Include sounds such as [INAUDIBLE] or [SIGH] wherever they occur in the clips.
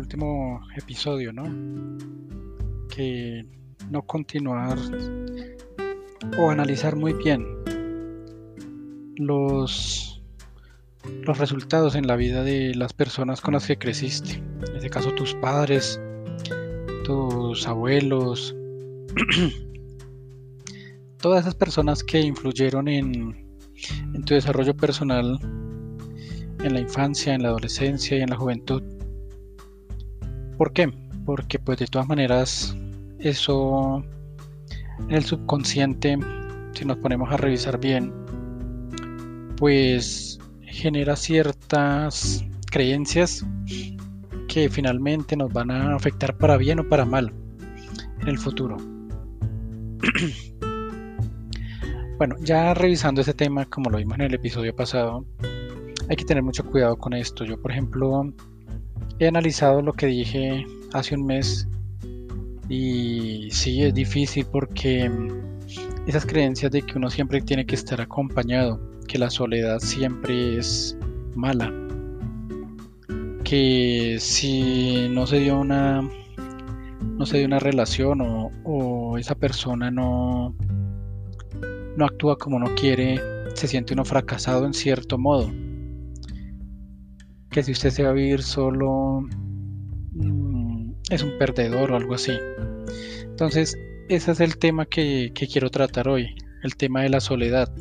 último episodio, ¿no? Que no continuar o analizar muy bien los, los resultados en la vida de las personas con las que creciste. En este caso tus padres, tus abuelos, [CLEARS THROAT] todas esas personas que influyeron en, en tu desarrollo personal en la infancia, en la adolescencia y en la juventud. ¿Por qué? Porque pues de todas maneras eso en el subconsciente, si nos ponemos a revisar bien, pues genera ciertas creencias que finalmente nos van a afectar para bien o para mal en el futuro. [CLEARS THROAT] bueno, ya revisando ese tema, como lo vimos en el episodio pasado, hay que tener mucho cuidado con esto. Yo, por ejemplo, he analizado lo que dije hace un mes y sí, es difícil porque esas creencias de que uno siempre tiene que estar acompañado, que la soledad siempre es mala, que si no se dio una no se dio una relación o, o esa persona no no actúa como uno quiere, se siente uno fracasado en cierto modo que si usted se va a vivir solo mm, es un perdedor o algo así. Entonces, ese es el tema que, quiero tratar hoy, el tema de la soledad.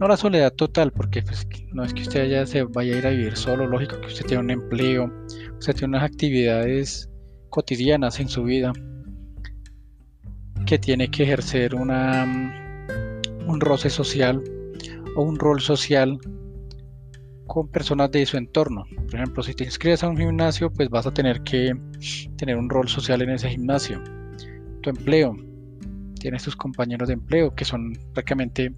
No la soledad total, porque pues, no es que usted ya se vaya a ir a vivir solo, lógico que usted tiene un empleo, usted tiene unas actividades cotidianas en su vida que tiene que ejercer una, mm, un roce social o un rol social con personas de su entorno. Por ejemplo, si te inscribes a un gimnasio, pues vas a tener que tener un rol social en ese gimnasio. Tu empleo, tienes tus compañeros de empleo, que son prácticamente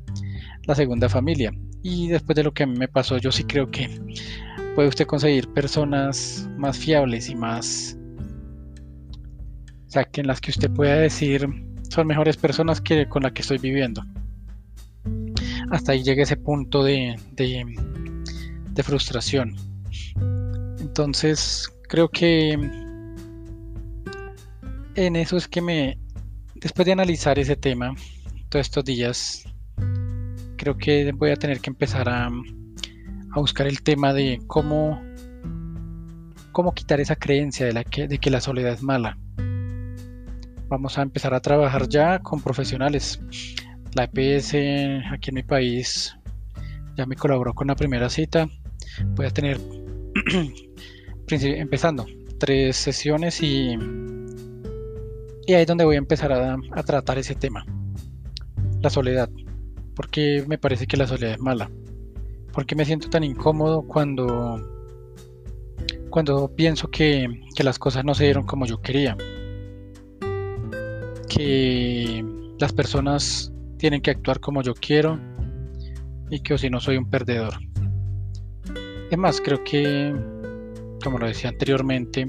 la segunda familia. Y después de lo que a mí me pasó, yo sí creo que puede usted conseguir personas más fiables y más... O sea, que en las que usted pueda decir son mejores personas que con las que estoy viviendo. Hasta ahí llega ese punto de, de de frustración. Entonces, creo que en eso es que me, después de analizar ese tema todos estos días, creo que voy a tener que empezar a, a buscar el tema de cómo, cómo quitar esa creencia de, la que, de que la soledad es mala. Vamos a empezar a trabajar ya con profesionales. La EPS aquí en mi país ya me colaboró con la primera cita a tener, [CLEARS THROAT] empezando, tres sesiones y, y ahí es donde voy a empezar a, tratar ese tema. La soledad. Porque me parece que la soledad es mala. Porque me siento tan incómodo cuando, cuando pienso que, que las cosas no se dieron como yo quería. Que las personas tienen que actuar como yo quiero y que o si no soy un perdedor. Es más, creo que, como lo decía anteriormente,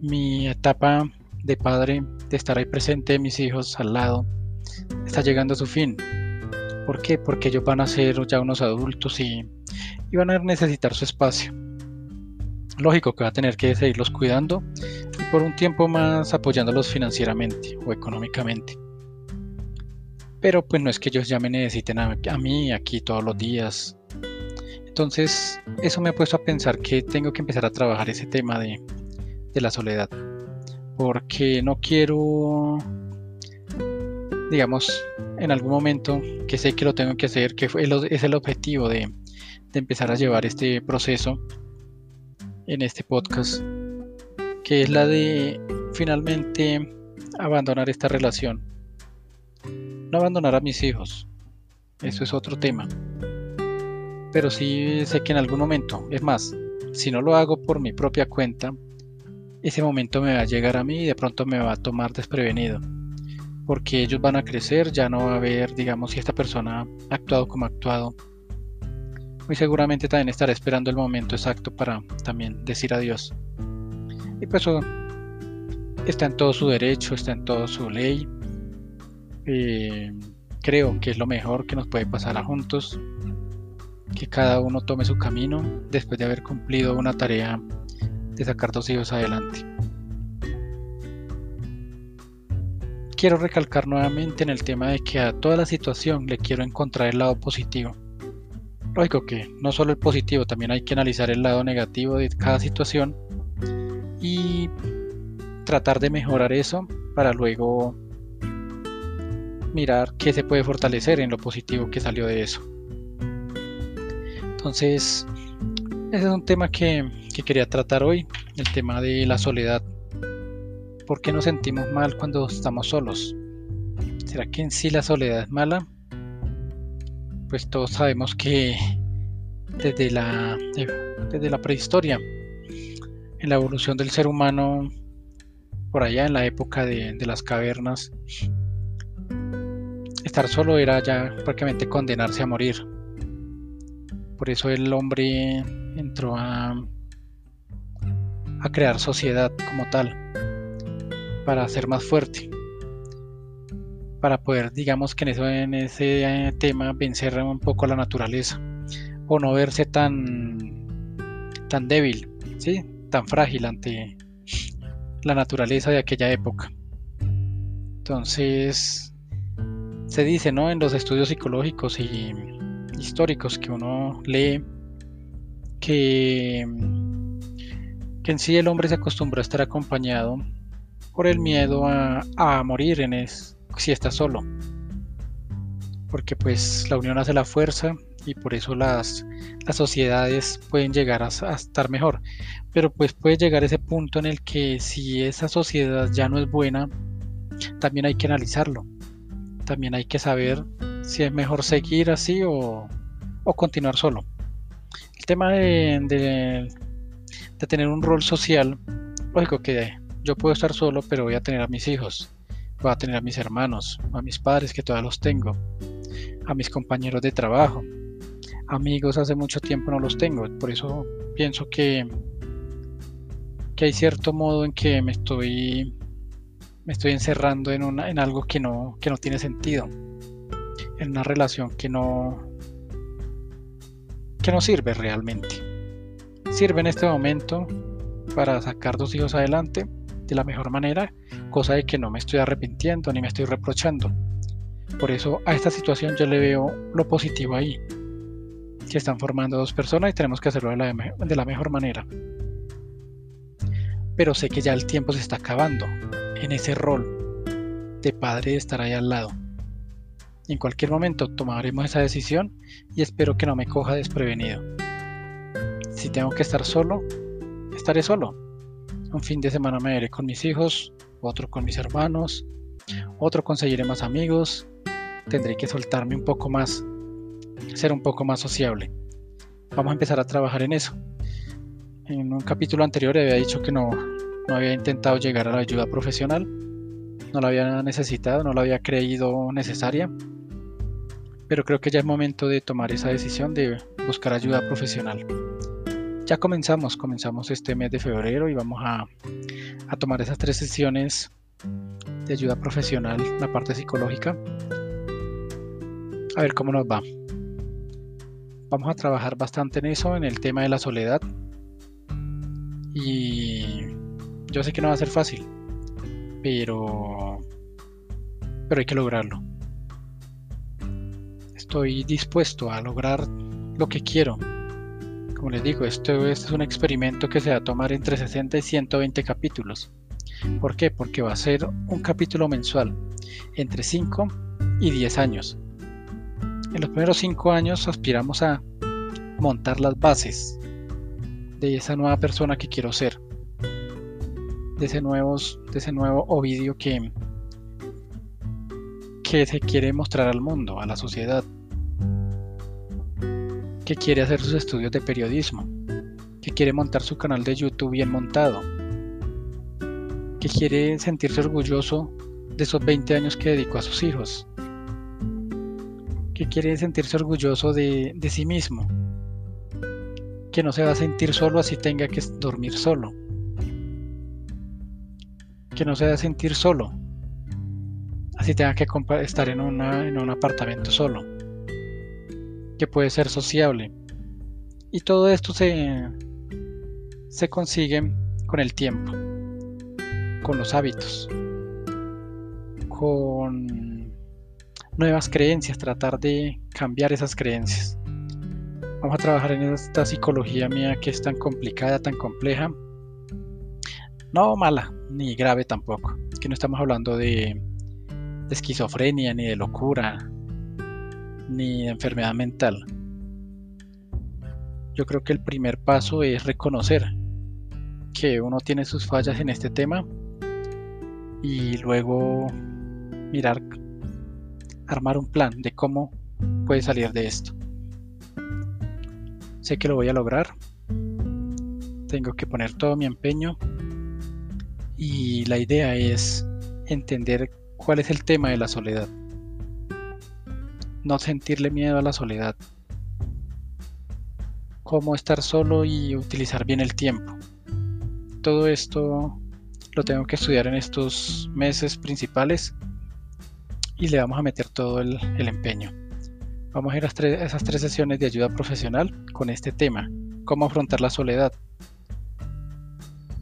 mi etapa de padre, de estar ahí presente, mis hijos al lado, está llegando a su fin. ¿Por qué? Porque ellos van a ser ya unos adultos y, van a necesitar su espacio. Lógico que va a tener que seguirlos cuidando y por un tiempo más apoyándolos financieramente o económicamente. Pero pues no es que ellos ya me necesiten a, a mí aquí todos los días entonces, eso me ha puesto a pensar que tengo que empezar a trabajar ese tema de, la soledad. Porque no quiero, digamos, en algún momento que sé que lo tengo que hacer, que es el objetivo de, de empezar a llevar este proceso en este podcast, que es la de finalmente abandonar esta relación. No abandonar a mis hijos, eso es otro tema pero sí sé que en algún momento, es más, si no lo hago por mi propia cuenta, ese momento me va a llegar a mí y de pronto me va a tomar desprevenido. Porque ellos van a crecer, ya no va a haber, digamos, si esta persona ha actuado como ha actuado. Muy seguramente también estará esperando el momento exacto para también decir adiós. Y pues está en todo su derecho, está en todo su ley. Eh, creo que es lo mejor que nos puede pasar a juntos que cada uno tome su camino después de haber cumplido una tarea de sacar dos hijos adelante. Quiero recalcar nuevamente en el tema de que a toda la situación le quiero encontrar el lado positivo. Lógico que no solo el positivo, también hay que analizar el lado negativo de cada situación y tratar de mejorar eso para luego mirar qué se puede fortalecer en lo positivo que salió de eso. Entonces, ese es un tema que, quería tratar hoy, el tema de la soledad. ¿Por qué nos sentimos mal cuando estamos solos? ¿Será que en sí la soledad es mala? Pues todos sabemos que desde la, desde la prehistoria, en la evolución del ser humano, por allá en la época de, de las cavernas, estar solo era ya prácticamente condenarse a morir. Por eso el hombre entró a, crear sociedad como tal, para ser más fuerte, para poder, digamos que en, eso, en ese eh, tema, vencer un poco la naturaleza, o no verse tan, tan débil, ¿sí? tan frágil ante la naturaleza de aquella época. Entonces, se dice, ¿no? En los estudios psicológicos y históricos que uno lee que, en sí el hombre se acostumbró a estar acompañado por el miedo a, morir en es, si está solo. Porque pues la unión hace la fuerza y por eso las, las sociedades pueden llegar a, a, estar mejor. Pero pues puede llegar ese punto en el que si esa sociedad ya no es buena, también hay que analizarlo. También hay que saber si es mejor seguir así o, continuar solo. El tema de, de, tener un rol social, lógico que yo puedo estar solo, pero voy a tener a mis hijos, voy a tener a mis hermanos, a mis padres que todavía los tengo, a mis compañeros de trabajo, amigos hace mucho tiempo no los tengo, por eso pienso que, que hay cierto modo en que me estoy me estoy encerrando en, una, en algo que no, que no tiene sentido en una relación que no que no sirve realmente. Sirve en este momento para sacar dos hijos adelante de la mejor manera, cosa de que no me estoy arrepintiendo ni me estoy reprochando. Por eso a esta situación yo le veo lo positivo ahí. Que están formando dos personas y tenemos que hacerlo de la, de la mejor manera. Pero sé que ya el tiempo se está acabando en ese rol de padre de estar ahí al lado. En cualquier momento tomaremos esa decisión y espero que no me coja desprevenido. Si tengo que estar solo, estaré solo. Un fin de semana me iré con mis hijos, otro con mis hermanos, otro conseguiré más amigos. Tendré que soltarme un poco más, ser un poco más sociable. Vamos a empezar a trabajar en eso. En un capítulo anterior había dicho que no, no había intentado llegar a la ayuda profesional, no la había necesitado, no la había creído necesaria pero creo que ya es momento de tomar esa decisión de buscar ayuda profesional. Ya comenzamos, comenzamos este mes de febrero y vamos a, tomar esas tres sesiones de ayuda profesional, la parte psicológica. A ver cómo nos va. Vamos a trabajar bastante en eso, en el tema de la soledad. Y yo sé que no va a ser fácil, pero, pero hay que lograrlo estoy dispuesto a lograr lo que quiero. Como les digo, esto, es un experimento que se va a tomar entre 60 y 120 capítulos. ¿Por qué? Porque va a ser un capítulo mensual, entre 5 y 10 años. En los primeros 5 años aspiramos a montar las bases de esa nueva persona que quiero ser, de ese, de ese nuevo Ovidio que, que se quiere mostrar al mundo, a la sociedad. Que quiere hacer sus estudios de periodismo, que quiere montar su canal de YouTube bien montado, que quiere sentirse orgulloso de esos 20 años que dedicó a sus hijos, que quiere sentirse orgulloso de, de sí mismo, que no se va a sentir solo así tenga que dormir solo, que no se a sentir solo así tenga que estar en, una, en un apartamento solo que puede ser sociable. Y todo esto se, se consigue con el tiempo, con los hábitos, con nuevas creencias, tratar de cambiar esas creencias. Vamos a trabajar en esta psicología mía que es tan complicada, tan compleja. No mala, ni grave tampoco. Que no estamos hablando de, de esquizofrenia, ni de locura, ni de enfermedad mental. Yo creo que el primer paso es reconocer que uno tiene sus fallas en este tema y luego mirar, armar un plan de cómo puede salir de esto. Sé que lo voy a lograr. Tengo que poner todo mi empeño y la idea es entender cuál es el tema de la soledad. No sentirle miedo a la soledad. Cómo estar solo y utilizar bien el tiempo todo esto lo tengo que estudiar en estos meses principales y le vamos a meter todo el, empeño. Vamos a ir a, esas tres sesiones de ayuda profesional con este tema, cómo afrontar la soledad,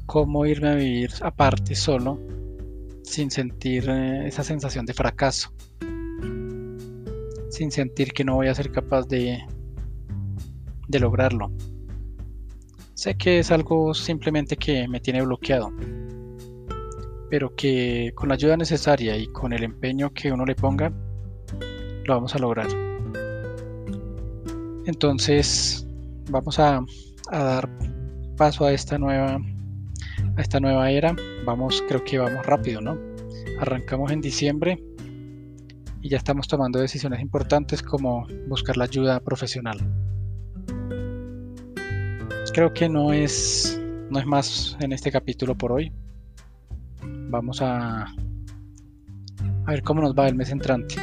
cómo irme a vivir aparte solo sin sentir eh, esa sensación de fracaso, sin sentir que no voy a ser capaz de, de lograrlo. Sé que es algo simplemente que me tiene bloqueado, pero que con la ayuda necesaria y con el empeño que uno le ponga, lo vamos a lograr. Entonces, vamos a, dar paso a esta nueva esta nueva era. Vamos, creo que vamos rápido, ¿no? Arrancamos en diciembre y ya estamos tomando decisiones importantes como buscar la ayuda profesional creo que no es, no es más en este capítulo por hoy. Vamos a, a ver cómo nos va el mes entrante.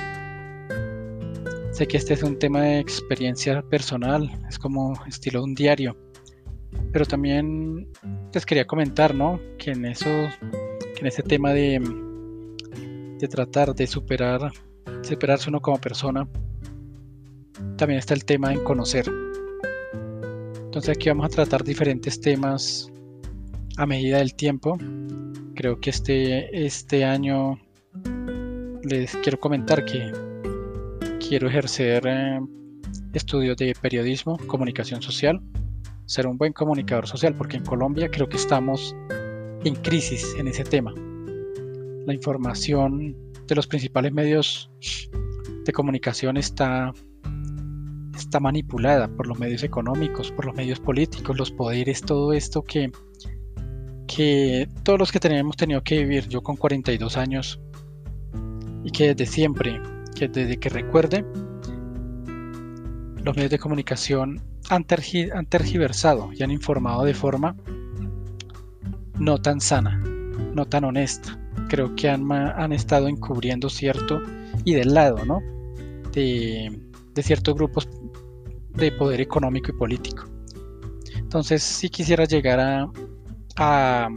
Sé que este es un tema de experiencia personal, es como estilo un diario. Pero también les quería comentar, ¿no? Que en eso, que en ese tema de, de tratar de superar, superarse uno como persona, también está el tema en conocer. Entonces aquí vamos a tratar diferentes temas a medida del tiempo. Creo que este, este año les quiero comentar que quiero ejercer eh, estudios de periodismo, comunicación social, ser un buen comunicador social, porque en Colombia creo que estamos en crisis en ese tema. La información de los principales medios de comunicación está está manipulada por los medios económicos, por los medios políticos, los poderes, todo esto que, que todos los que tenemos tenido que vivir, yo con 42 años, y que desde siempre, que desde que recuerde, los medios de comunicación han, tergiversado y han informado de forma no tan sana, no tan honesta. Creo que han, estado encubriendo cierto y del lado, ¿no? De, de ciertos grupos de poder económico y político. Entonces, si quisiera llegar a, a,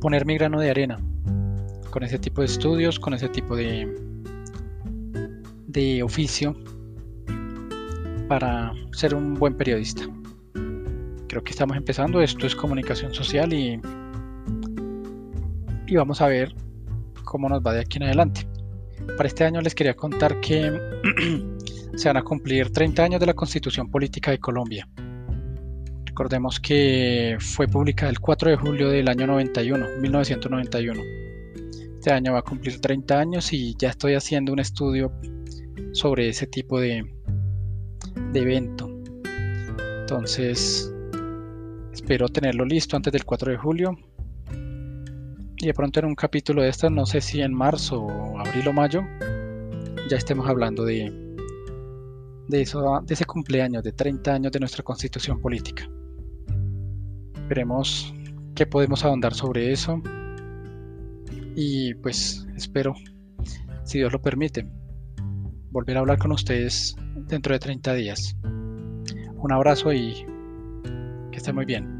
poner mi grano de arena con ese tipo de estudios, con ese tipo de oficio para ser un buen periodista. Creo que estamos empezando, esto es comunicación social y, y vamos a ver cómo nos va de aquí en adelante. Para este año les quería contar que [CLEARS THROAT] se van a cumplir 30 años de la Constitución Política de Colombia. Recordemos que fue publicada el 4 de julio del año 91, 1991. Este año va a cumplir 30 años y ya estoy haciendo un estudio sobre ese tipo de, de evento. Entonces, espero tenerlo listo antes del 4 de julio. Y de pronto en un capítulo de esto, no sé si en marzo, o abril o mayo, ya estemos hablando de, de, eso, de ese cumpleaños de 30 años de nuestra constitución política. Veremos qué podemos ahondar sobre eso y pues espero, si Dios lo permite, volver a hablar con ustedes dentro de 30 días. Un abrazo y que esté muy bien.